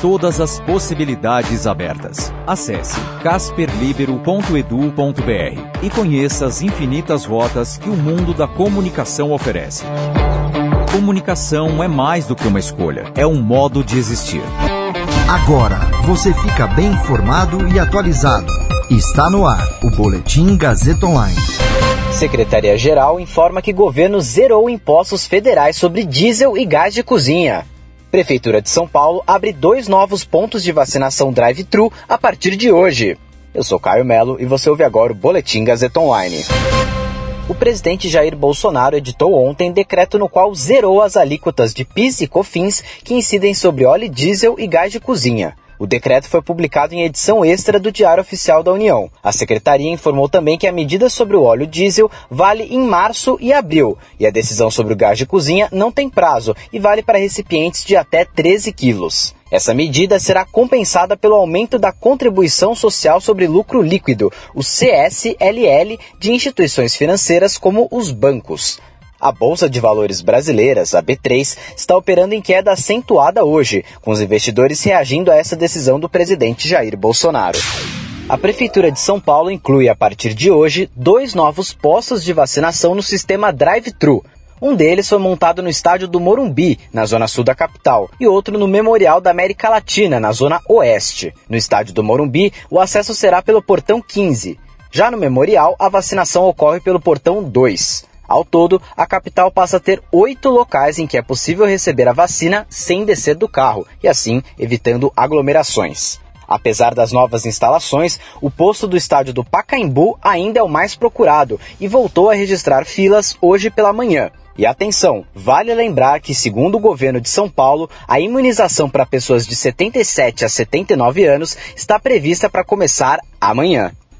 Todas as possibilidades abertas. Acesse casperlibero.edu.br e conheça as infinitas rotas que o mundo da comunicação oferece. Comunicação é mais do que uma escolha, é um modo de existir. Agora você fica bem informado e atualizado. Está no ar o Boletim Gazeta Online. Secretaria-Geral informa que governo zerou impostos federais sobre diesel e gás de cozinha. Prefeitura de São Paulo abre dois novos pontos de vacinação drive-thru a partir de hoje. Eu sou Caio Melo e você ouve agora o Boletim Gazeta Online. O presidente Jair Bolsonaro editou ontem decreto no qual zerou as alíquotas de PIS e COFINS que incidem sobre óleo diesel e gás de cozinha. O decreto foi publicado em edição extra do Diário Oficial da União. A secretaria informou também que a medida sobre o óleo diesel vale em março e abril, e a decisão sobre o gás de cozinha não tem prazo e vale para recipientes de até 13 quilos. Essa medida será compensada pelo aumento da contribuição social sobre lucro líquido, o CSLL, de instituições financeiras como os bancos. A Bolsa de Valores Brasileiras, a B3, está operando em queda acentuada hoje, com os investidores reagindo a essa decisão do presidente Jair Bolsonaro. A Prefeitura de São Paulo inclui, a partir de hoje, dois novos postos de vacinação no sistema drive-thru, um deles foi montado no estádio do Morumbi, na zona sul da capital, e outro no Memorial da América Latina, na zona oeste. No estádio do Morumbi, o acesso será pelo portão 15. Já no Memorial, a vacinação ocorre pelo portão 2. Ao todo, a capital passa a ter oito locais em que é possível receber a vacina sem descer do carro e, assim, evitando aglomerações. Apesar das novas instalações, o posto do estádio do Pacaembu ainda é o mais procurado e voltou a registrar filas hoje pela manhã. E atenção, vale lembrar que, segundo o governo de São Paulo, a imunização para pessoas de 77 a 79 anos está prevista para começar amanhã.